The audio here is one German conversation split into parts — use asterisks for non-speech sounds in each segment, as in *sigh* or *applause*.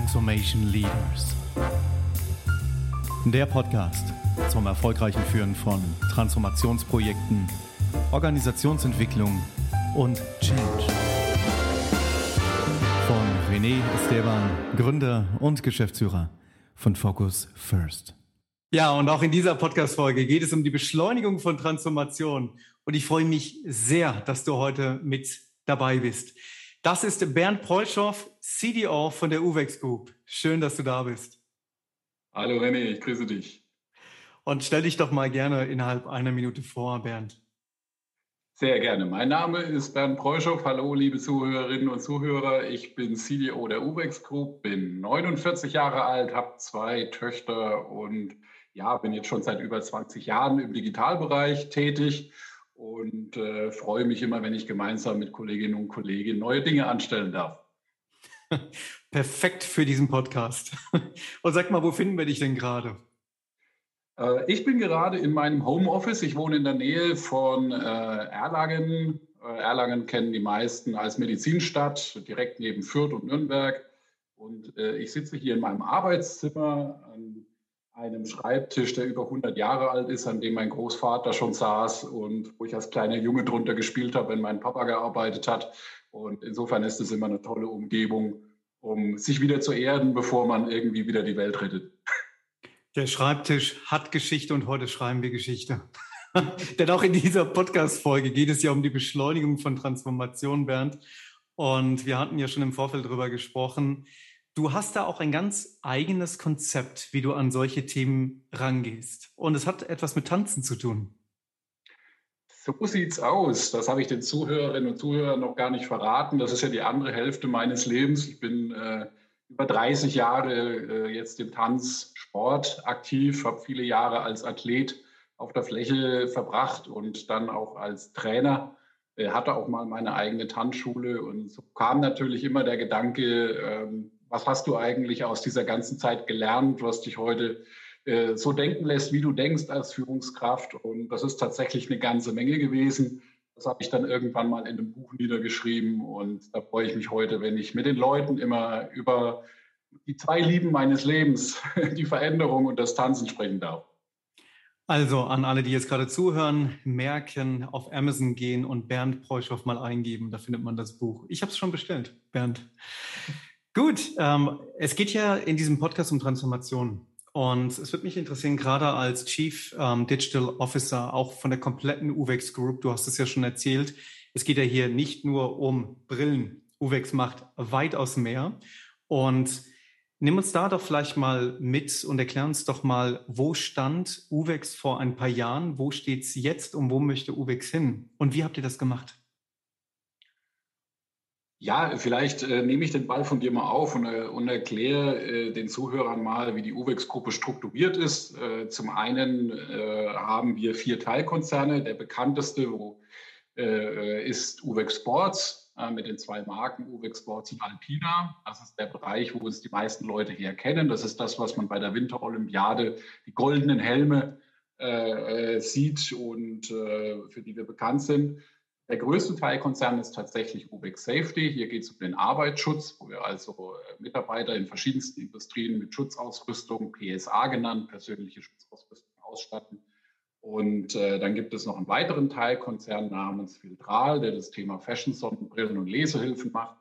Transformation Leaders. Der Podcast zum erfolgreichen Führen von Transformationsprojekten, Organisationsentwicklung und Change. Von René Esteban, Gründer und Geschäftsführer von Focus First. Ja, und auch in dieser Podcast-Folge geht es um die Beschleunigung von Transformation. Und ich freue mich sehr, dass du heute mit dabei bist. Das ist Bernd Preuschow, CDO von der UVEX Group. Schön, dass du da bist. Hallo René, ich grüße dich. Und stell dich doch mal gerne innerhalb einer Minute vor, Bernd. Sehr gerne. Mein Name ist Bernd Preuschow. Hallo, liebe Zuhörerinnen und Zuhörer. Ich bin CDO der UVEX Group, bin 49 Jahre alt, habe zwei Töchter und ja, bin jetzt schon seit über 20 Jahren im Digitalbereich tätig und äh, freue mich immer, wenn ich gemeinsam mit Kolleginnen und Kollegen neue Dinge anstellen darf. *laughs* Perfekt für diesen Podcast. *laughs* Und sag mal, wo finden wir dich denn gerade? Äh, ich bin gerade in meinem Homeoffice. Ich wohne in der Nähe von äh, Erlangen. Äh, Erlangen kennen die meisten als Medizinstadt, direkt neben Fürth und Nürnberg. Und ich sitze hier in meinem Arbeitszimmer an einem Schreibtisch, der über 100 Jahre alt ist, an dem mein Großvater schon saß und wo ich als kleiner Junge drunter gespielt habe, wenn mein Papa gearbeitet hat. Und insofern ist es immer eine tolle Umgebung, um sich wieder zu erden, bevor man irgendwie wieder die Welt rettet. Der Schreibtisch hat Geschichte und heute schreiben wir Geschichte. *laughs* Denn auch in dieser Podcast-Folge geht es ja um die Beschleunigung von Transformation, Bernd. Und wir hatten ja schon im Vorfeld darüber gesprochen, Du hast da auch ein ganz eigenes Konzept, wie du an solche Themen rangehst. Und es hat etwas mit Tanzen zu tun. So sieht's aus. Das habe ich den Zuhörerinnen und Zuhörern noch gar nicht verraten. Das ist ja die andere Hälfte meines Lebens. Ich bin äh, über 30 Jahre äh, jetzt im Tanzsport aktiv, habe viele Jahre als Athlet auf der Fläche verbracht und dann auch als Trainer. Äh, hatte auch mal meine eigene Tanzschule und so kam natürlich immer der Gedanke, ähm, was hast du eigentlich aus dieser ganzen Zeit gelernt, was dich heute äh, so denken lässt, wie du denkst als Führungskraft. Und das ist tatsächlich eine ganze Menge gewesen. Das habe ich dann irgendwann mal in einem Buch niedergeschrieben. Und da freue ich mich heute, wenn ich mit den Leuten immer über die zwei Lieben meines Lebens, *laughs* die Veränderung und das Tanzen sprechen darf. Also an alle, die jetzt gerade zuhören, merken, auf Amazon gehen und Bernd Preuschow mal eingeben. Da findet man das Buch. Ich habe es schon bestellt, Bernd. Gut, ähm, es geht ja in diesem Podcast um Transformation. Und es wird mich interessieren, gerade als Chief ähm, Digital Officer, auch von der kompletten UVEX Group, du hast es ja schon erzählt, es geht ja hier nicht nur um Brillen. UVEX macht weitaus mehr. Und nimm uns da doch vielleicht mal mit und erklär uns doch mal, wo stand UVEX vor ein paar Jahren, wo steht es jetzt und wo möchte UVEX hin? Und wie habt ihr das gemacht? Ja, vielleicht äh, nehme ich den Ball von dir mal auf und, äh, und erkläre äh, den Zuhörern mal, wie die UVEX-Gruppe strukturiert ist. Äh, zum einen äh, haben wir vier Teilkonzerne. Der bekannteste wo, äh, ist UVEX Sports mit den zwei Marken UVEX Sports und Alpina. Das ist der Bereich, wo uns die meisten Leute hier kennen. Das ist das, was man bei der Winterolympiade, die goldenen Helme sieht und für die wir bekannt sind. Der größte Teilkonzern ist tatsächlich UBEX Safety. Hier geht es um den Arbeitsschutz, wo wir also äh, Mitarbeiter in verschiedensten Industrien mit Schutzausrüstung, PSA genannt, persönliche Schutzausrüstung ausstatten. Und äh, dann gibt es noch einen weiteren Teilkonzern namens Filtral, der das Thema Fashion, Sonnenbrillen und Lesehilfen macht.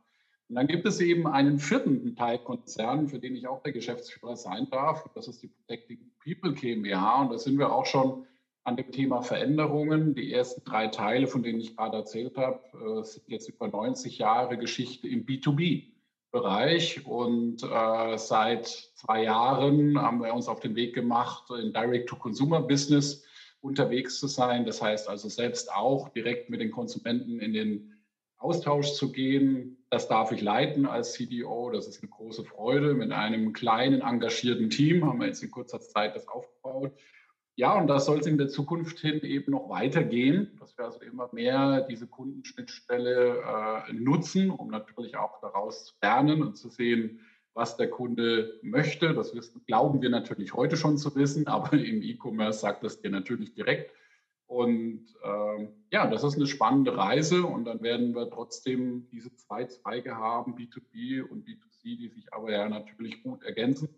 Und dann gibt es eben einen vierten Teilkonzern, für den ich auch der Geschäftsführer sein darf. Das ist die Protecting People GmbH. Und da sind wir auch schon an dem Thema Veränderungen. Die ersten drei Teile, von denen ich gerade erzählt habe, äh, sind jetzt über 90 Jahre Geschichte im B2B-Bereich. Und äh, seit zwei Jahren haben wir uns auf den Weg gemacht, in Direct-to-Consumer-Business unterwegs zu sein. Das heißt also selbst auch direkt mit den Konsumenten in den Austausch zu gehen. Das darf ich leiten als CDO. Das ist eine große Freude. Mit einem kleinen, engagierten Team haben wir jetzt in kurzer Zeit das aufgebaut. Ja, und das soll es in der Zukunft hin eben noch weitergehen, dass wir also immer mehr diese Kundenschnittstelle äh, nutzen, um natürlich auch daraus zu lernen und zu sehen, was der Kunde möchte. Das wissen, glauben wir natürlich heute schon zu wissen, *laughs* aber im E-Commerce sagt das dir natürlich direkt. Und äh, ja, das ist eine spannende Reise und dann werden wir trotzdem diese zwei Zweige haben, B2B und B2C, die sich aber ja natürlich gut ergänzen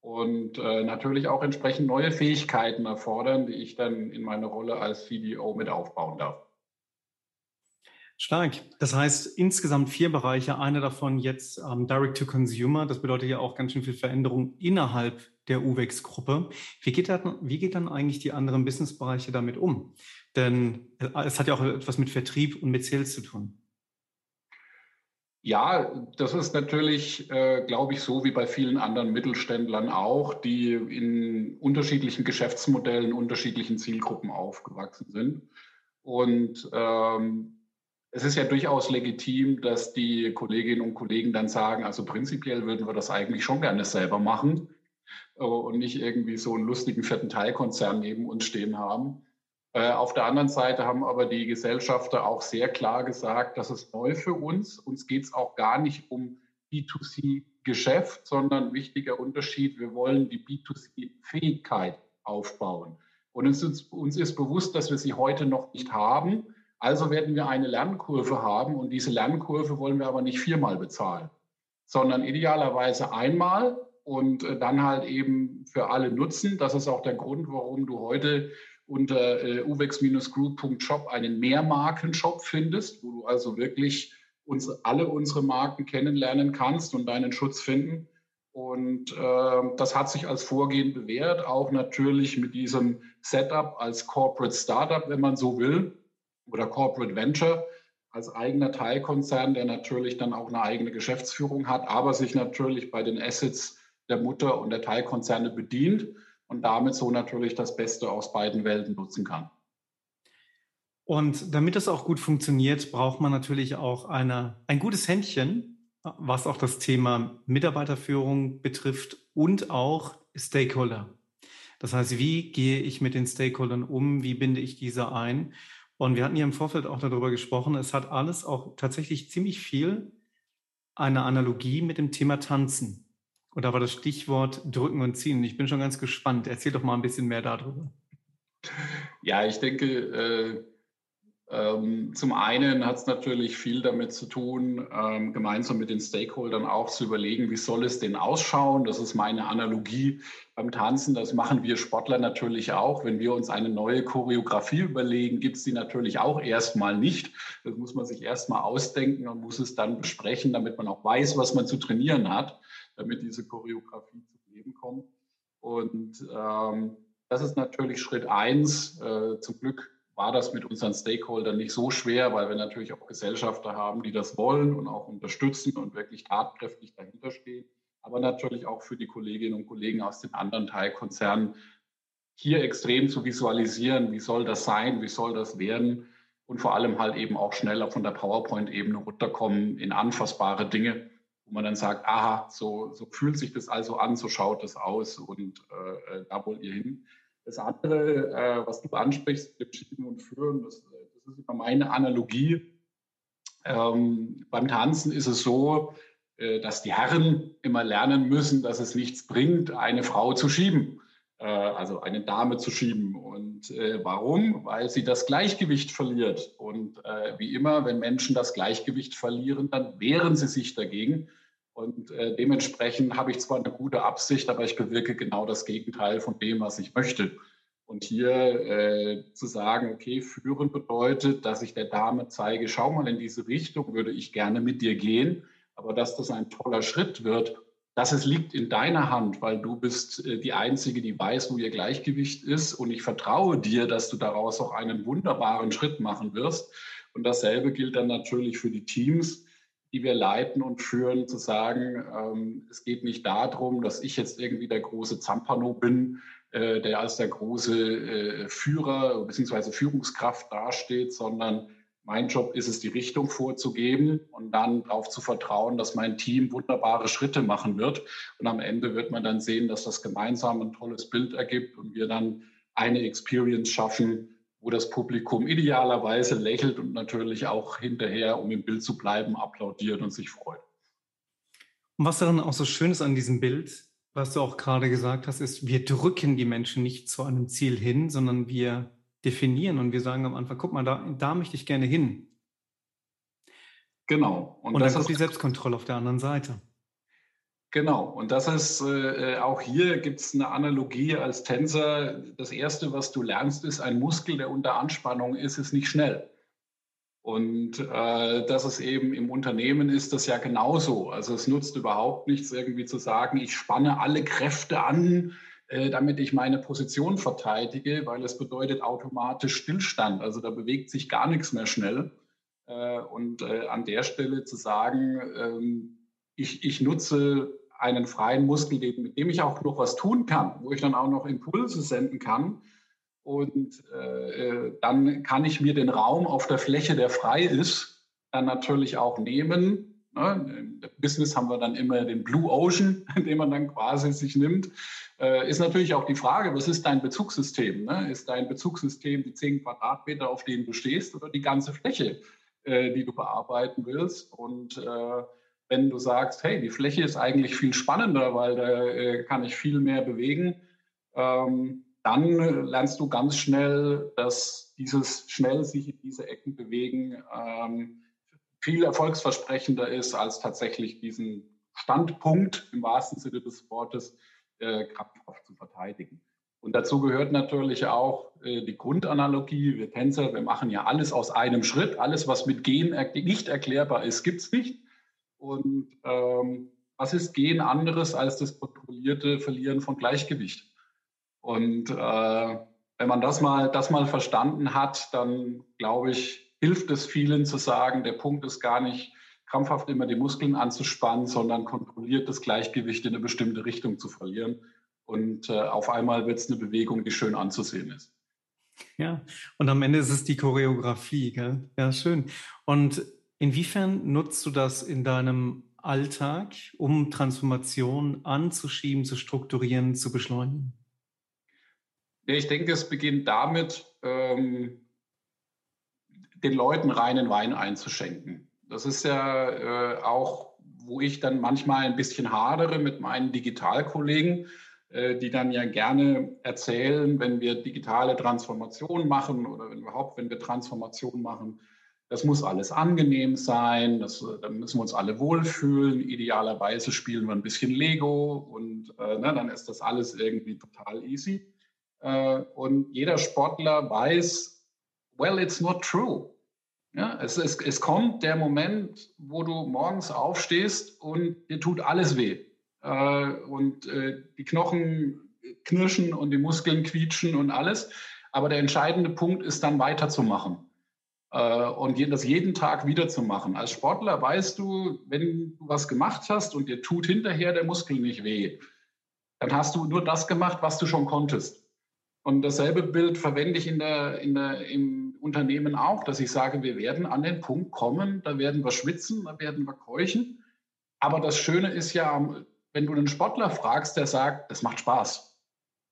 und äh, natürlich auch entsprechend neue Fähigkeiten erfordern, die ich dann in meiner Rolle als CDO mit aufbauen darf. Stark. Das heißt insgesamt vier Bereiche. Einer davon jetzt ähm, Direct to Consumer. Das bedeutet ja auch ganz schön viel Veränderung innerhalb der UVEX-Gruppe. Wie, geht wie geht dann eigentlich die anderen Businessbereiche damit um? Denn äh, es hat ja auch etwas mit Vertrieb und mit Sales zu tun. Ja, das ist natürlich, äh, glaube ich, so wie bei vielen anderen Mittelständlern auch, die in unterschiedlichen Geschäftsmodellen, unterschiedlichen Zielgruppen aufgewachsen sind. Und ähm, es ist ja durchaus legitim, dass die Kolleginnen und Kollegen dann sagen, also prinzipiell würden wir das eigentlich schon gerne selber machen. Äh, und nicht irgendwie so einen lustigen vierten Teilkonzern neben uns stehen haben. Äh, auf der anderen Seite haben aber die Gesellschafter auch sehr klar gesagt, das ist neu für uns. Uns geht es auch gar nicht um B2C-Geschäft, sondern wichtiger Unterschied, wir wollen die B2C-Fähigkeit aufbauen. Und uns ist, uns ist bewusst, dass wir sie heute noch nicht haben. Also werden wir eine Lernkurve haben und diese Lernkurve wollen wir aber nicht viermal bezahlen, sondern idealerweise einmal und äh, dann halt eben für alle nutzen. Das ist auch der Grund, warum du heute unter äh, uvex-group.shop einen Mehrmarkenshop findest, wo du also wirklich uns, alle unsere Marken kennenlernen kannst und deinen Schutz finden. Und äh, das hat sich als Vorgehen bewährt, auch natürlich mit diesem Setup als Corporate Startup, wenn man so will, oder Corporate Venture als eigener Teilkonzern, der natürlich dann auch eine eigene Geschäftsführung hat, aber sich natürlich bei den Assets der Mutter- und der Teilkonzerne bedient und damit so natürlich das Beste aus beiden Welten nutzen kann. Und damit das auch gut funktioniert, braucht man natürlich auch eine, ein gutes Händchen, was auch das Thema Mitarbeiterführung betrifft und auch Stakeholder. Das heißt, wie gehe ich mit den Stakeholdern um? Wie binde ich diese ein? Und wir hatten hier im Vorfeld auch darüber gesprochen. Es hat alles auch tatsächlich ziemlich viel eine Analogie mit dem Thema Tanzen. Und da war das Stichwort drücken und ziehen. Ich bin schon ganz gespannt. Erzähl doch mal ein bisschen mehr darüber. Ja, ich denke, äh, ähm, zum einen hat es natürlich viel damit zu tun, ähm, gemeinsam mit den Stakeholdern auch zu überlegen, wie soll es denn ausschauen. Das ist meine Analogie beim Tanzen. Das machen wir Sportler natürlich auch. Wenn wir uns eine neue Choreografie überlegen, gibt es die natürlich auch erstmal nicht. Das muss man sich erstmal ausdenken und muss es dann besprechen, damit man auch weiß, was man zu trainieren hat damit diese Choreografie zu Leben kommt. Und ähm, das ist natürlich Schritt eins. Äh, zum Glück war das mit unseren Stakeholdern nicht so schwer, weil wir natürlich auch Gesellschafter haben, die das wollen und auch unterstützen und wirklich tatkräftig dahinter stehen. Aber natürlich auch für die Kolleginnen und Kollegen aus den anderen Teilkonzernen hier extrem zu visualisieren, wie soll das sein, wie soll das werden und vor allem halt eben auch schneller von der PowerPoint-Ebene runterkommen in anfassbare Dinge wo man dann sagt, aha, so, so fühlt sich das also an, so schaut das aus und äh, da wollt ihr hin. Das andere, äh, was du ansprichst, mit Schieben und Führen, das, das ist immer meine Analogie. Ähm, beim Tanzen ist es so, äh, dass die Herren immer lernen müssen, dass es nichts bringt, eine Frau zu schieben, äh, also eine Dame zu schieben. Und äh, warum? Weil sie das Gleichgewicht verliert. Und äh, wie immer, wenn Menschen das Gleichgewicht verlieren, dann wehren sie sich dagegen. Und äh, dementsprechend habe ich zwar eine gute Absicht, aber ich bewirke genau das Gegenteil von dem, was ich möchte. Und hier äh, zu sagen, okay, führen bedeutet, dass ich der Dame zeige, schau mal in diese Richtung, würde ich gerne mit dir gehen. Aber dass das ein toller Schritt wird, das es liegt in deiner Hand, weil du bist äh, die Einzige, die weiß, wo ihr Gleichgewicht ist. Und ich vertraue dir, dass du daraus auch einen wunderbaren Schritt machen wirst. Und dasselbe gilt dann natürlich für die Teams die wir leiten und führen, zu sagen, ähm, es geht nicht darum, dass ich jetzt irgendwie der große Zampano bin, äh, der als der große äh, Führer bzw. Führungskraft dasteht, sondern mein Job ist es, die Richtung vorzugeben und dann darauf zu vertrauen, dass mein Team wunderbare Schritte machen wird. Und am Ende wird man dann sehen, dass das gemeinsam ein tolles Bild ergibt und wir dann eine Experience schaffen, wo das Publikum idealerweise lächelt und natürlich auch hinterher, um im Bild zu bleiben, applaudiert und sich freut. Und was daran auch so schön ist an diesem Bild, was du auch gerade gesagt hast, ist, wir drücken die Menschen nicht zu einem Ziel hin, sondern wir definieren und wir sagen am Anfang, guck mal, da, da möchte ich gerne hin. Genau. Und, und dann kommt die Selbstkontrolle auf der anderen Seite. Genau, und das ist äh, auch hier gibt es eine Analogie als Tänzer. Das Erste, was du lernst, ist, ein Muskel, der unter Anspannung ist, ist nicht schnell. Und äh, das ist eben im Unternehmen ist das ja genauso. Also es nutzt überhaupt nichts, irgendwie zu sagen, ich spanne alle Kräfte an, äh, damit ich meine Position verteidige, weil es bedeutet automatisch Stillstand. Also da bewegt sich gar nichts mehr schnell. Äh, und äh, an der Stelle zu sagen, ähm, ich, ich nutze einen freien Muskel, mit dem ich auch noch was tun kann, wo ich dann auch noch Impulse senden kann. Und äh, dann kann ich mir den Raum auf der Fläche, der frei ist, dann natürlich auch nehmen. Ne? Im Business haben wir dann immer den Blue Ocean, *laughs* den man dann quasi sich nimmt. Äh, ist natürlich auch die Frage, was ist dein Bezugssystem? Ne? Ist dein Bezugssystem die 10 Quadratmeter, auf denen du stehst, oder die ganze Fläche, äh, die du bearbeiten willst? Und äh, wenn du sagst, hey, die Fläche ist eigentlich viel spannender, weil da äh, kann ich viel mehr bewegen, ähm, dann lernst du ganz schnell, dass dieses schnell sich in diese Ecken bewegen ähm, viel erfolgsversprechender ist, als tatsächlich diesen Standpunkt im wahrsten Sinne des Wortes äh, krampfhaft zu verteidigen. Und dazu gehört natürlich auch äh, die Grundanalogie. Wir Tänzer, wir machen ja alles aus einem Schritt. Alles, was mit Gehen er nicht erklärbar ist, gibt es nicht. Und ähm, was ist Gehen anderes als das kontrollierte Verlieren von Gleichgewicht? Und äh, wenn man das mal, das mal verstanden hat, dann glaube ich, hilft es vielen zu sagen, der Punkt ist gar nicht krampfhaft immer die Muskeln anzuspannen, sondern kontrolliert das Gleichgewicht in eine bestimmte Richtung zu verlieren. Und äh, auf einmal wird es eine Bewegung, die schön anzusehen ist. Ja, und am Ende ist es die Choreografie, gell? Ja, schön. Und Inwiefern nutzt du das in deinem Alltag, um Transformation anzuschieben, zu strukturieren, zu beschleunigen? Ich denke, es beginnt damit, ähm, den Leuten reinen Wein einzuschenken. Das ist ja äh, auch, wo ich dann manchmal ein bisschen hadere mit meinen Digitalkollegen, äh, die dann ja gerne erzählen, wenn wir digitale Transformation machen oder überhaupt, wenn wir Transformation machen, das muss alles angenehm sein, das, da müssen wir uns alle wohlfühlen. Idealerweise spielen wir ein bisschen Lego und äh, ne, dann ist das alles irgendwie total easy. Äh, und jeder Sportler weiß, well, it's not true. Ja, es, es, es kommt der Moment, wo du morgens aufstehst und dir tut alles weh. Äh, und äh, die Knochen knirschen und die Muskeln quietschen und alles. Aber der entscheidende Punkt ist dann weiterzumachen und das jeden Tag wieder zu machen. Als Sportler weißt du, wenn du was gemacht hast und dir tut hinterher der Muskel nicht weh, dann hast du nur das gemacht, was du schon konntest. Und dasselbe Bild verwende ich in der, in der, im Unternehmen auch, dass ich sage, wir werden an den Punkt kommen, da werden wir schwitzen, da werden wir keuchen. Aber das Schöne ist ja, wenn du einen Sportler fragst, der sagt, das macht Spaß.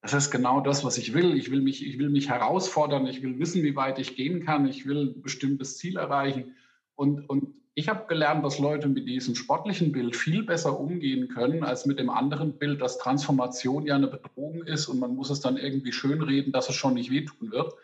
Das ist genau das, was ich will. Ich will mich, ich will mich herausfordern. Ich will wissen, wie weit ich gehen kann. Ich will ein bestimmtes Ziel erreichen. Und, und ich habe gelernt, dass Leute mit diesem sportlichen Bild viel besser umgehen können, als mit dem anderen Bild, dass Transformation ja eine Bedrohung ist und man muss es dann irgendwie schönreden, dass es schon nicht wehtun wird.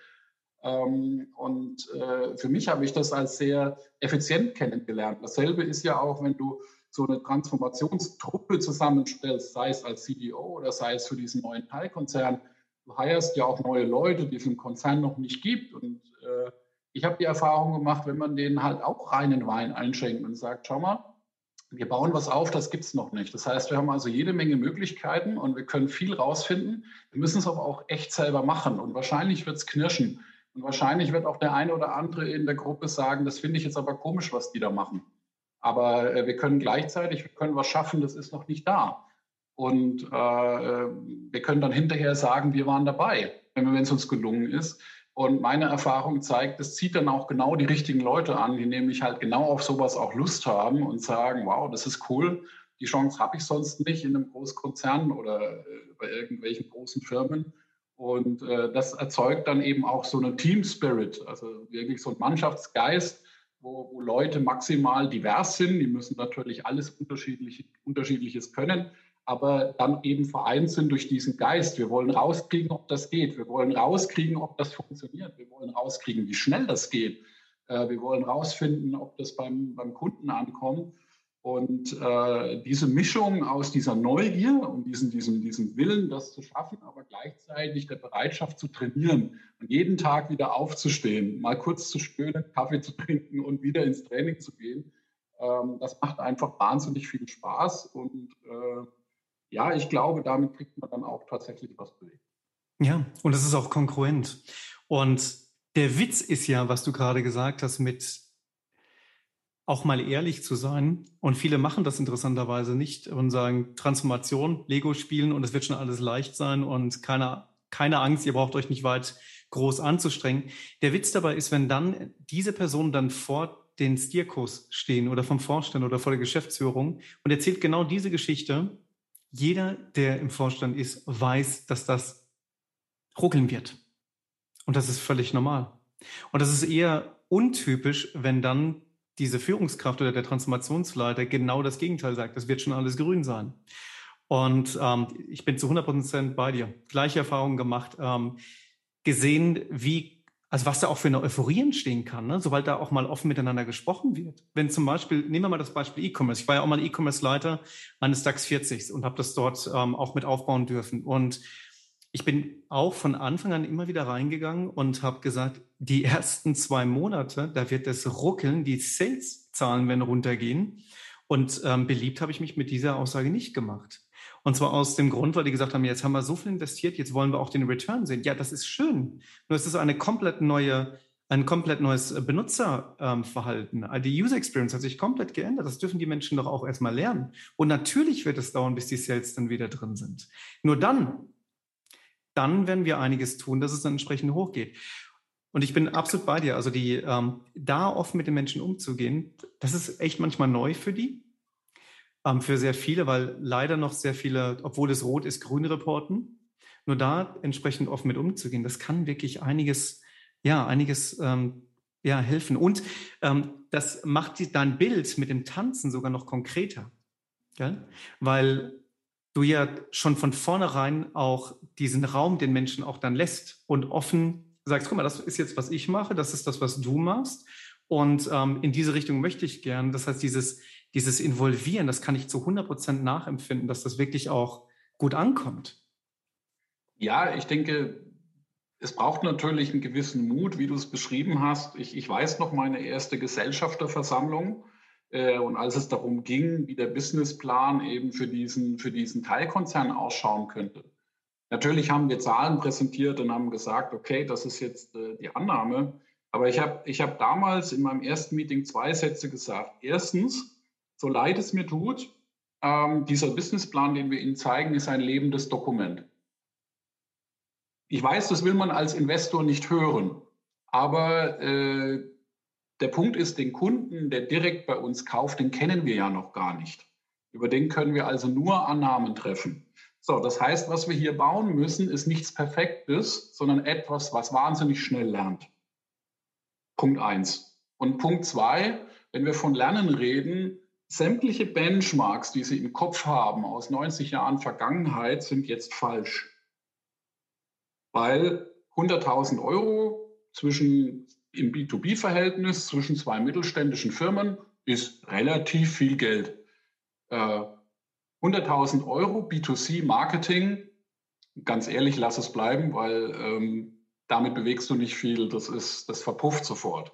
Ähm, und äh, für mich habe ich das als sehr effizient kennengelernt. Dasselbe ist ja auch, wenn du so eine Transformationstruppe zusammenstellst, sei es als CDO oder sei es für diesen neuen Teilkonzern. Du heierst ja auch neue Leute, die es im Konzern noch nicht gibt. Und äh, ich habe die Erfahrung gemacht, wenn man denen halt auch reinen Wein einschenkt und sagt, schau mal, wir bauen was auf, das gibt es noch nicht. Das heißt, wir haben also jede Menge Möglichkeiten und wir können viel rausfinden. Wir müssen es aber auch echt selber machen und wahrscheinlich wird es knirschen. Und wahrscheinlich wird auch der eine oder andere in der Gruppe sagen, das finde ich jetzt aber komisch, was die da machen. Aber äh, wir können gleichzeitig, wir können was schaffen, das ist noch nicht da. Und äh, wir können dann hinterher sagen, wir waren dabei, wenn es uns gelungen ist. Und meine Erfahrung zeigt, es zieht dann auch genau die richtigen Leute an, die nämlich halt genau auf sowas auch Lust haben und sagen, wow, das ist cool. Die Chance habe ich sonst nicht in einem Großkonzern oder äh, bei irgendwelchen großen Firmen. Und äh, das erzeugt dann eben auch so eine Team Spirit, also wirklich so ein Mannschaftsgeist, wo, wo, Leute maximal divers sind. Die müssen natürlich alles unterschiedlich, Unterschiedliches können, aber dann eben vereint sind durch diesen Geist. Wir wollen rauskriegen, ob das geht. Wir wollen rauskriegen, ob das funktioniert. Wir wollen rauskriegen, wie schnell das geht. Äh, wir wollen rausfinden, ob das beim, beim Kunden ankommt. Und äh, diese Mischung aus dieser Neugier und diesem, diesem, diesem Willen, das zu schaffen, aber gleichzeitig der Bereitschaft zu trainieren und jeden Tag wieder aufzustehen, mal kurz zu stöhnen, Kaffee zu trinken und wieder ins Training zu gehen, ähm, das macht einfach wahnsinnig viel Spaß. Und äh, ja, ich glaube, damit kriegt man dann auch tatsächlich was bewegt. Ja, und es ist auch konkurrent. Und der Witz ist ja, was du gerade gesagt hast, mit auch mal ehrlich zu sein. Und viele machen das interessanterweise nicht und sagen Transformation, Lego spielen und es wird schon alles leicht sein und keine, keine Angst, ihr braucht euch nicht weit groß anzustrengen. Der Witz dabei ist, wenn dann diese Personen dann vor den Stierkurs stehen oder vom Vorstand oder vor der Geschäftsführung und erzählt genau diese Geschichte. Jeder, der im Vorstand ist, weiß, dass das ruckeln wird. Und das ist völlig normal. Und das ist eher untypisch, wenn dann diese Führungskraft oder der Transformationsleiter genau das Gegenteil sagt. Das wird schon alles grün sein. Und ähm, ich bin zu 100 Prozent bei dir. Gleiche Erfahrungen gemacht, ähm, gesehen, wie, also was da auch für eine Euphorie entstehen kann, ne? sobald da auch mal offen miteinander gesprochen wird. Wenn zum Beispiel, nehmen wir mal das Beispiel E-Commerce. Ich war ja auch mal E-Commerce-Leiter eines DAX 40 und habe das dort ähm, auch mit aufbauen dürfen. Und ich bin auch von Anfang an immer wieder reingegangen und habe gesagt, die ersten zwei Monate, da wird es ruckeln, die Sales-Zahlen werden runtergehen. Und ähm, beliebt habe ich mich mit dieser Aussage nicht gemacht. Und zwar aus dem Grund, weil die gesagt haben, jetzt haben wir so viel investiert, jetzt wollen wir auch den Return sehen. Ja, das ist schön. Nur es ist eine komplett neue, ein komplett neues Benutzerverhalten. Ähm, die User Experience hat sich komplett geändert. Das dürfen die Menschen doch auch erstmal lernen. Und natürlich wird es dauern, bis die Sales dann wieder drin sind. Nur dann dann werden wir einiges tun, dass es dann entsprechend hochgeht. Und ich bin absolut bei dir. Also die, ähm, da offen mit den Menschen umzugehen, das ist echt manchmal neu für die, ähm, für sehr viele, weil leider noch sehr viele, obwohl es rot ist, grün reporten. Nur da entsprechend offen mit umzugehen, das kann wirklich einiges, ja, einiges ähm, ja, helfen. Und ähm, das macht dein Bild mit dem Tanzen sogar noch konkreter. Gell? Weil du ja schon von vornherein auch diesen Raum den Menschen auch dann lässt und offen sagst, guck mal, das ist jetzt, was ich mache, das ist das, was du machst. Und ähm, in diese Richtung möchte ich gern. Das heißt, dieses, dieses Involvieren, das kann ich zu 100 Prozent nachempfinden, dass das wirklich auch gut ankommt. Ja, ich denke, es braucht natürlich einen gewissen Mut, wie du es beschrieben hast. Ich, ich weiß noch meine erste Gesellschafterversammlung. Äh, und als es darum ging, wie der Businessplan eben für diesen, für diesen Teilkonzern ausschauen könnte. Natürlich haben wir Zahlen präsentiert und haben gesagt, okay, das ist jetzt äh, die Annahme. Aber ich habe ich hab damals in meinem ersten Meeting zwei Sätze gesagt. Erstens, so leid es mir tut, ähm, dieser Businessplan, den wir Ihnen zeigen, ist ein lebendes Dokument. Ich weiß, das will man als Investor nicht hören, aber äh, der Punkt ist, den Kunden, der direkt bei uns kauft, den kennen wir ja noch gar nicht. Über den können wir also nur Annahmen treffen. So, das heißt, was wir hier bauen müssen, ist nichts Perfektes, sondern etwas, was wahnsinnig schnell lernt. Punkt eins. Und Punkt zwei, wenn wir von Lernen reden, sämtliche Benchmarks, die Sie im Kopf haben aus 90 Jahren Vergangenheit, sind jetzt falsch. Weil 100.000 Euro zwischen im B2B-Verhältnis zwischen zwei mittelständischen Firmen ist relativ viel Geld. Äh, 100.000 Euro B2C Marketing, ganz ehrlich, lass es bleiben, weil ähm, damit bewegst du nicht viel. Das ist, das verpufft sofort.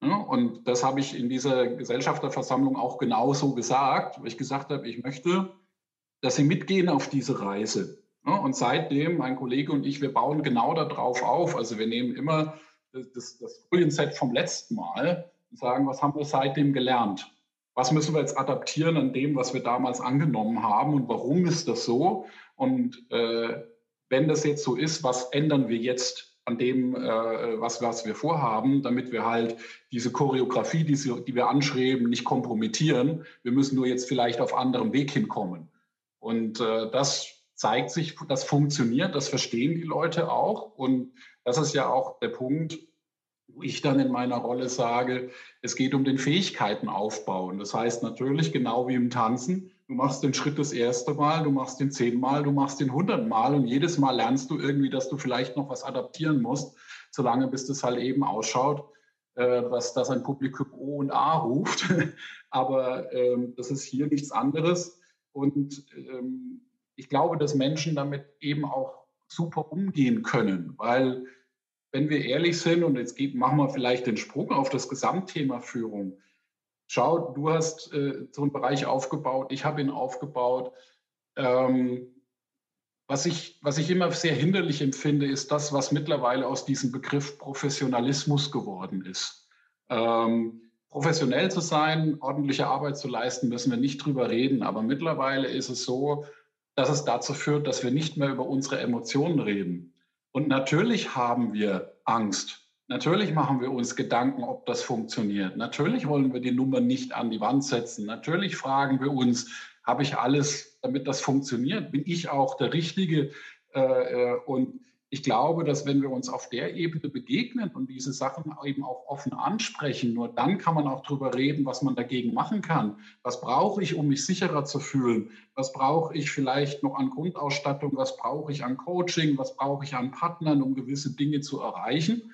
Und das habe ich in dieser Gesellschafterversammlung auch genauso gesagt, weil ich gesagt habe, ich möchte, dass Sie mitgehen auf diese Reise. Und seitdem, mein Kollege und ich, wir bauen genau darauf auf. Also wir nehmen immer das, das Folienset vom letzten Mal und sagen, was haben wir seitdem gelernt? Was müssen wir jetzt adaptieren an dem, was wir damals angenommen haben und warum ist das so? Und äh, wenn das jetzt so ist, was ändern wir jetzt an dem, äh, was, was wir vorhaben, damit wir halt diese Choreografie, die, sie, die wir anschreiben, nicht kompromittieren. Wir müssen nur jetzt vielleicht auf anderem Weg hinkommen. Und äh, das zeigt sich, das funktioniert, das verstehen die Leute auch. Und das ist ja auch der Punkt, wo ich dann in meiner Rolle sage, es geht um den Fähigkeitenaufbau. Das heißt natürlich, genau wie im Tanzen, Du machst den Schritt das erste Mal, du machst den zehnmal, du machst den hundertmal und jedes Mal lernst du irgendwie, dass du vielleicht noch was adaptieren musst, solange bis das halt eben ausschaut, äh, dass, dass ein Publikum O und A ruft. *laughs* Aber ähm, das ist hier nichts anderes. Und ähm, ich glaube, dass Menschen damit eben auch super umgehen können, weil wenn wir ehrlich sind, und jetzt machen wir vielleicht den Sprung auf das Gesamtthema Führung. Schau, du hast äh, so einen Bereich aufgebaut, ich habe ihn aufgebaut. Ähm, was, ich, was ich immer sehr hinderlich empfinde, ist das, was mittlerweile aus diesem Begriff Professionalismus geworden ist. Ähm, professionell zu sein, ordentliche Arbeit zu leisten, müssen wir nicht drüber reden. Aber mittlerweile ist es so, dass es dazu führt, dass wir nicht mehr über unsere Emotionen reden. Und natürlich haben wir Angst. Natürlich machen wir uns Gedanken, ob das funktioniert. Natürlich wollen wir die Nummer nicht an die Wand setzen. Natürlich fragen wir uns, habe ich alles, damit das funktioniert? Bin ich auch der Richtige? Äh, äh, und ich glaube, dass wenn wir uns auf der Ebene begegnen und diese Sachen eben auch offen ansprechen, nur dann kann man auch darüber reden, was man dagegen machen kann. Was brauche ich, um mich sicherer zu fühlen? Was brauche ich vielleicht noch an Grundausstattung? Was brauche ich an Coaching? Was brauche ich an Partnern, um gewisse Dinge zu erreichen?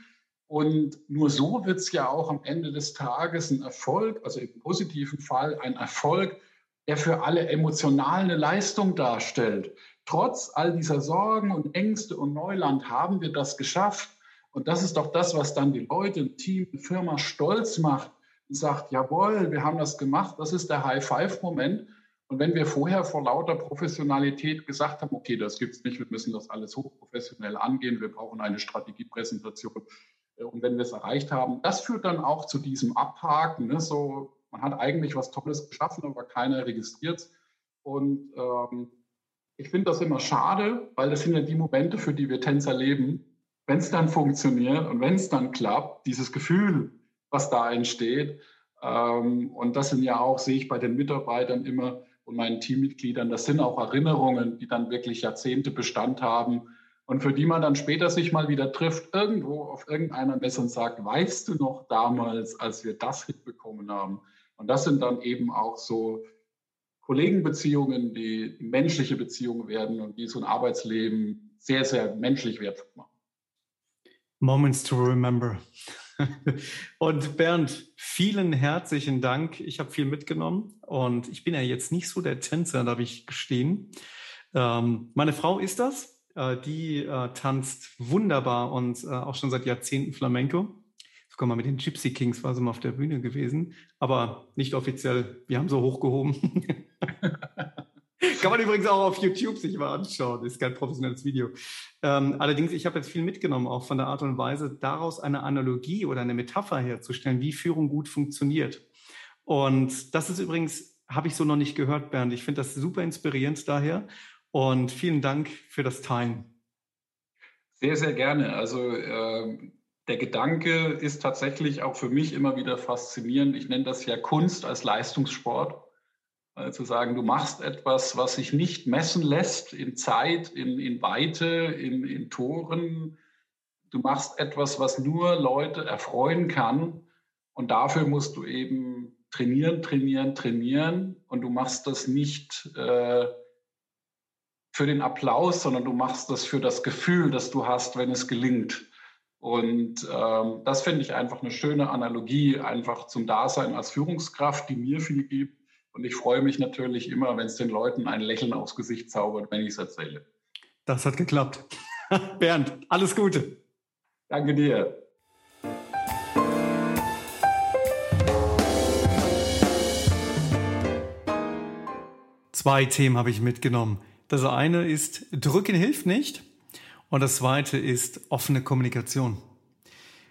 Und nur so wird es ja auch am Ende des Tages ein Erfolg, also im positiven Fall ein Erfolg, der für alle emotional eine Leistung darstellt. Trotz all dieser Sorgen und Ängste und Neuland haben wir das geschafft. Und das ist doch das, was dann die Leute, ein Team, eine Firma stolz macht und sagt, jawohl, wir haben das gemacht. Das ist der High-Five-Moment. Und wenn wir vorher vor lauter Professionalität gesagt haben, okay, das gibt es nicht, wir müssen das alles hochprofessionell angehen, wir brauchen eine Strategiepräsentation. Äh, und wenn wir es erreicht haben, das führt dann auch zu diesem Abhaken. Ne? So, man hat eigentlich was Tolles geschaffen, aber keiner registriert es. Und ähm, ich finde das immer schade, weil das sind ja die Momente, für die wir Tänzer leben. Wenn es dann funktioniert und wenn es dann klappt, dieses Gefühl, was da entsteht. Ähm, und das sind ja auch, sehe ich bei den Mitarbeitern immer und meinen Teammitgliedern, das sind auch Erinnerungen, die dann wirklich Jahrzehnte Bestand haben und für die man dann später sich mal wieder trifft, irgendwo auf irgendeiner Messe und sagt, weißt du noch damals, als wir das hinbekommen haben? Und das sind dann eben auch so Kollegenbeziehungen, die menschliche Beziehungen werden und die so ein Arbeitsleben sehr, sehr menschlich wertvoll machen. Moments to remember. *laughs* und Bernd, vielen herzlichen Dank. Ich habe viel mitgenommen und ich bin ja jetzt nicht so der Tänzer, darf ich gestehen. Ähm, meine Frau ist das. Äh, die äh, tanzt wunderbar und äh, auch schon seit Jahrzehnten Flamenco sogar mal mit den Gypsy Kings war sie mal auf der Bühne gewesen, aber nicht offiziell. Wir haben so hochgehoben. *laughs* Kann man übrigens auch auf YouTube sich mal anschauen. Ist kein professionelles Video. Ähm, allerdings, ich habe jetzt viel mitgenommen, auch von der Art und Weise, daraus eine Analogie oder eine Metapher herzustellen, wie Führung gut funktioniert. Und das ist übrigens, habe ich so noch nicht gehört, Bernd. Ich finde das super inspirierend daher. Und vielen Dank für das Teilen. Sehr, sehr gerne. Also äh, der Gedanke ist tatsächlich auch für mich immer wieder faszinierend. Ich nenne das ja Kunst als Leistungssport. Also zu sagen, du machst etwas, was sich nicht messen lässt in Zeit, in, in Weite, in, in Toren. Du machst etwas, was nur Leute erfreuen kann. Und dafür musst du eben trainieren, trainieren, trainieren. Und du machst das nicht äh, für den Applaus, sondern du machst das für das Gefühl, das du hast, wenn es gelingt. Und ähm, das finde ich einfach eine schöne Analogie einfach zum Dasein als Führungskraft, die mir viel gibt. Und ich freue mich natürlich immer, wenn es den Leuten ein Lächeln aufs Gesicht zaubert, wenn ich es erzähle. Das hat geklappt. *laughs* Bernd, alles Gute. Danke dir. Zwei Themen habe ich mitgenommen. Das eine ist, drücken hilft nicht. Und das zweite ist offene Kommunikation.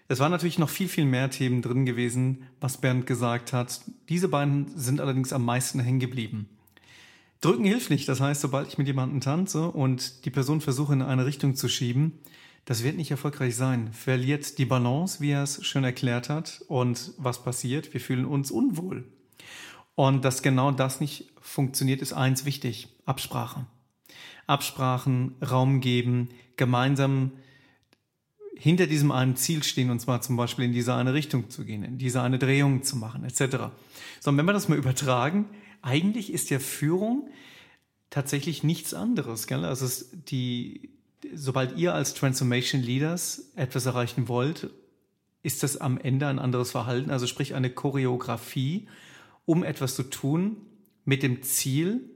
Es waren natürlich noch viel, viel mehr Themen drin gewesen, was Bernd gesagt hat. Diese beiden sind allerdings am meisten hängen geblieben. Drücken hilft nicht. Das heißt, sobald ich mit jemandem tanze und die Person versuche in eine Richtung zu schieben, das wird nicht erfolgreich sein. Verliert die Balance, wie er es schön erklärt hat. Und was passiert? Wir fühlen uns unwohl. Und dass genau das nicht funktioniert, ist eins wichtig. Absprache. Absprachen, Raum geben, gemeinsam hinter diesem einen Ziel stehen, und zwar zum Beispiel in diese eine Richtung zu gehen, in diese eine Drehung zu machen, etc. So, und wenn wir das mal übertragen eigentlich ist ja Führung tatsächlich nichts anderes. Gell? Also die, sobald ihr als Transformation Leaders etwas erreichen wollt, ist das am Ende ein anderes Verhalten, also sprich eine Choreografie, um etwas zu tun mit dem Ziel,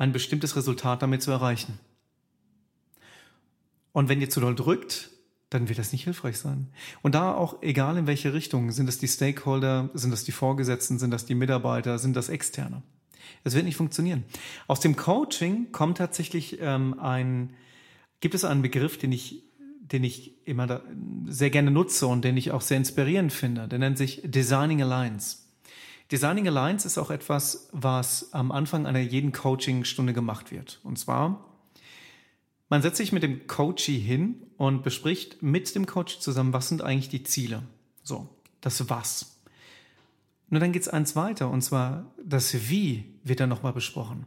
ein bestimmtes Resultat damit zu erreichen. Und wenn ihr zu doll drückt, dann wird das nicht hilfreich sein. Und da auch egal in welche Richtung, sind es die Stakeholder, sind das die Vorgesetzten, sind das die Mitarbeiter, sind das Externe. Es wird nicht funktionieren. Aus dem Coaching kommt tatsächlich ähm, ein, gibt es einen Begriff, den ich, den ich immer sehr gerne nutze und den ich auch sehr inspirierend finde. Der nennt sich Designing Alliance. Designing Alliance ist auch etwas, was am Anfang einer jeden Coaching-Stunde gemacht wird. Und zwar, man setzt sich mit dem Coachee hin und bespricht mit dem Coach zusammen, was sind eigentlich die Ziele. So, das Was. Nur dann geht es eins weiter, und zwar das Wie wird dann nochmal besprochen.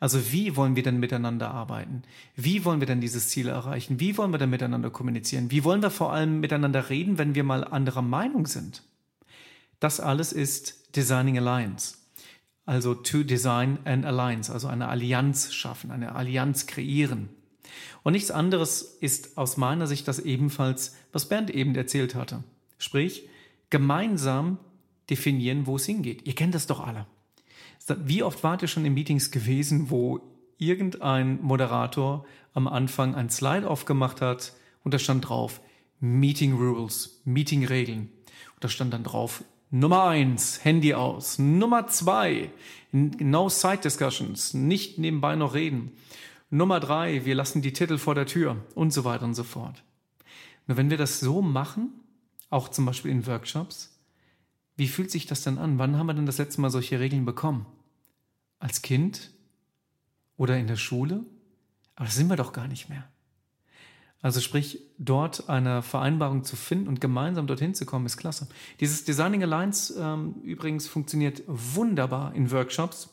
Also wie wollen wir denn miteinander arbeiten? Wie wollen wir denn dieses Ziel erreichen? Wie wollen wir denn miteinander kommunizieren? Wie wollen wir vor allem miteinander reden, wenn wir mal anderer Meinung sind? Das alles ist Designing Alliance. Also to design an alliance, also eine Allianz schaffen, eine Allianz kreieren. Und nichts anderes ist aus meiner Sicht das ebenfalls, was Bernd eben erzählt hatte. Sprich, gemeinsam definieren, wo es hingeht. Ihr kennt das doch alle. Wie oft wart ihr schon in Meetings gewesen, wo irgendein Moderator am Anfang ein Slide aufgemacht hat und da stand drauf Meeting Rules, Meeting Regeln. Und da stand dann drauf Nummer eins, Handy aus. Nummer zwei, no side discussions, nicht nebenbei noch reden. Nummer drei, wir lassen die Titel vor der Tür und so weiter und so fort. Nur wenn wir das so machen, auch zum Beispiel in Workshops, wie fühlt sich das denn an? Wann haben wir denn das letzte Mal solche Regeln bekommen? Als Kind? Oder in der Schule? Aber das sind wir doch gar nicht mehr. Also sprich, dort eine Vereinbarung zu finden und gemeinsam dorthin zu kommen, ist klasse. Dieses Designing Alliance ähm, übrigens funktioniert wunderbar in Workshops.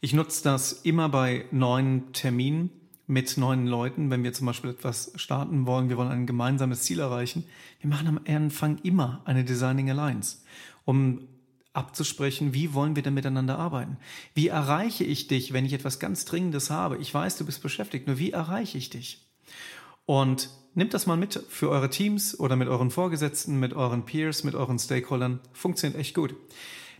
Ich nutze das immer bei neuen Terminen mit neuen Leuten, wenn wir zum Beispiel etwas starten wollen, wir wollen ein gemeinsames Ziel erreichen. Wir machen am Anfang immer eine Designing Alliance, um abzusprechen, wie wollen wir denn miteinander arbeiten? Wie erreiche ich dich, wenn ich etwas ganz Dringendes habe? Ich weiß, du bist beschäftigt, nur wie erreiche ich dich? Und nehmt das mal mit für eure Teams oder mit euren Vorgesetzten, mit euren Peers, mit euren Stakeholdern. Funktioniert echt gut.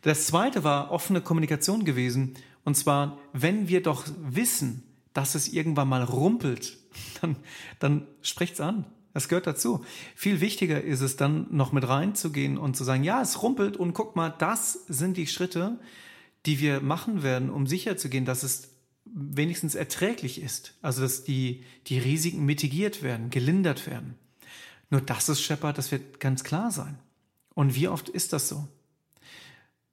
Das zweite war offene Kommunikation gewesen. Und zwar, wenn wir doch wissen, dass es irgendwann mal rumpelt, *laughs* dann, dann sprecht's an. Das gehört dazu. Viel wichtiger ist es dann noch mit reinzugehen und zu sagen, ja, es rumpelt und guck mal, das sind die Schritte, die wir machen werden, um sicherzugehen, dass es wenigstens erträglich ist. Also, dass die, die Risiken mitigiert werden, gelindert werden. Nur das ist Shepard, das wird ganz klar sein. Und wie oft ist das so?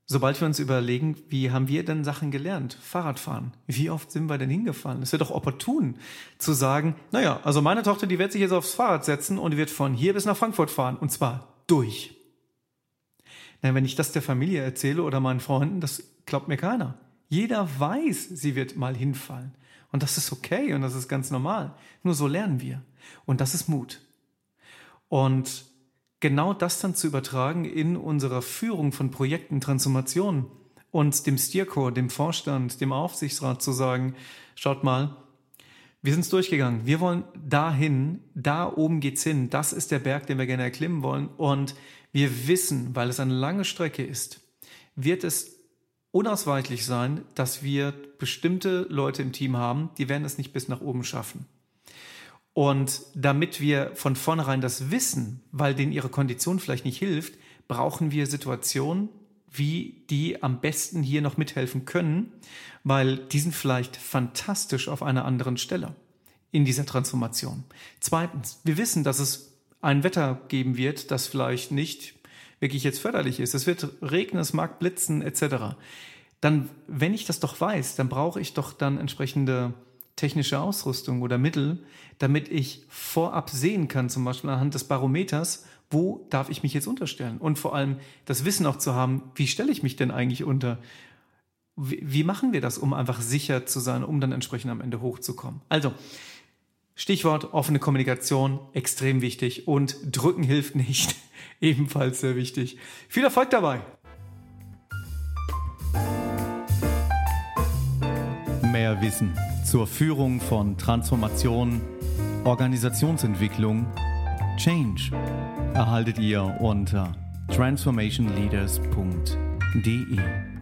Sobald wir uns überlegen, wie haben wir denn Sachen gelernt? Fahrradfahren. Wie oft sind wir denn hingefallen? Es wäre doch opportun zu sagen, naja, also meine Tochter, die wird sich jetzt aufs Fahrrad setzen und wird von hier bis nach Frankfurt fahren. Und zwar durch. Na, wenn ich das der Familie erzähle oder meinen Freunden, das glaubt mir keiner. Jeder weiß, sie wird mal hinfallen. Und das ist okay und das ist ganz normal. Nur so lernen wir. Und das ist Mut. Und genau das dann zu übertragen in unserer Führung von Projekten, Transformationen und dem Steercore, dem Vorstand, dem Aufsichtsrat zu sagen, schaut mal, wir sind es durchgegangen. Wir wollen dahin, da oben geht's hin. Das ist der Berg, den wir gerne erklimmen wollen. Und wir wissen, weil es eine lange Strecke ist, wird es unausweichlich sein, dass wir bestimmte Leute im Team haben, die werden es nicht bis nach oben schaffen. Und damit wir von vornherein das wissen, weil denen ihre Kondition vielleicht nicht hilft, brauchen wir Situationen, wie die am besten hier noch mithelfen können, weil die sind vielleicht fantastisch auf einer anderen Stelle in dieser Transformation. Zweitens, wir wissen, dass es ein Wetter geben wird, das vielleicht nicht wirklich jetzt förderlich ist. Es wird regnen, es mag blitzen etc. Dann, wenn ich das doch weiß, dann brauche ich doch dann entsprechende technische Ausrüstung oder Mittel, damit ich vorab sehen kann, zum Beispiel anhand des Barometers, wo darf ich mich jetzt unterstellen? Und vor allem das Wissen auch zu haben, wie stelle ich mich denn eigentlich unter? Wie, wie machen wir das, um einfach sicher zu sein, um dann entsprechend am Ende hochzukommen? Also, Stichwort offene Kommunikation, extrem wichtig und drücken hilft nicht, *laughs* ebenfalls sehr wichtig. Viel Erfolg dabei! Insiderwissen zur Führung von Transformation, Organisationsentwicklung, Change erhaltet ihr unter transformationleaders.de.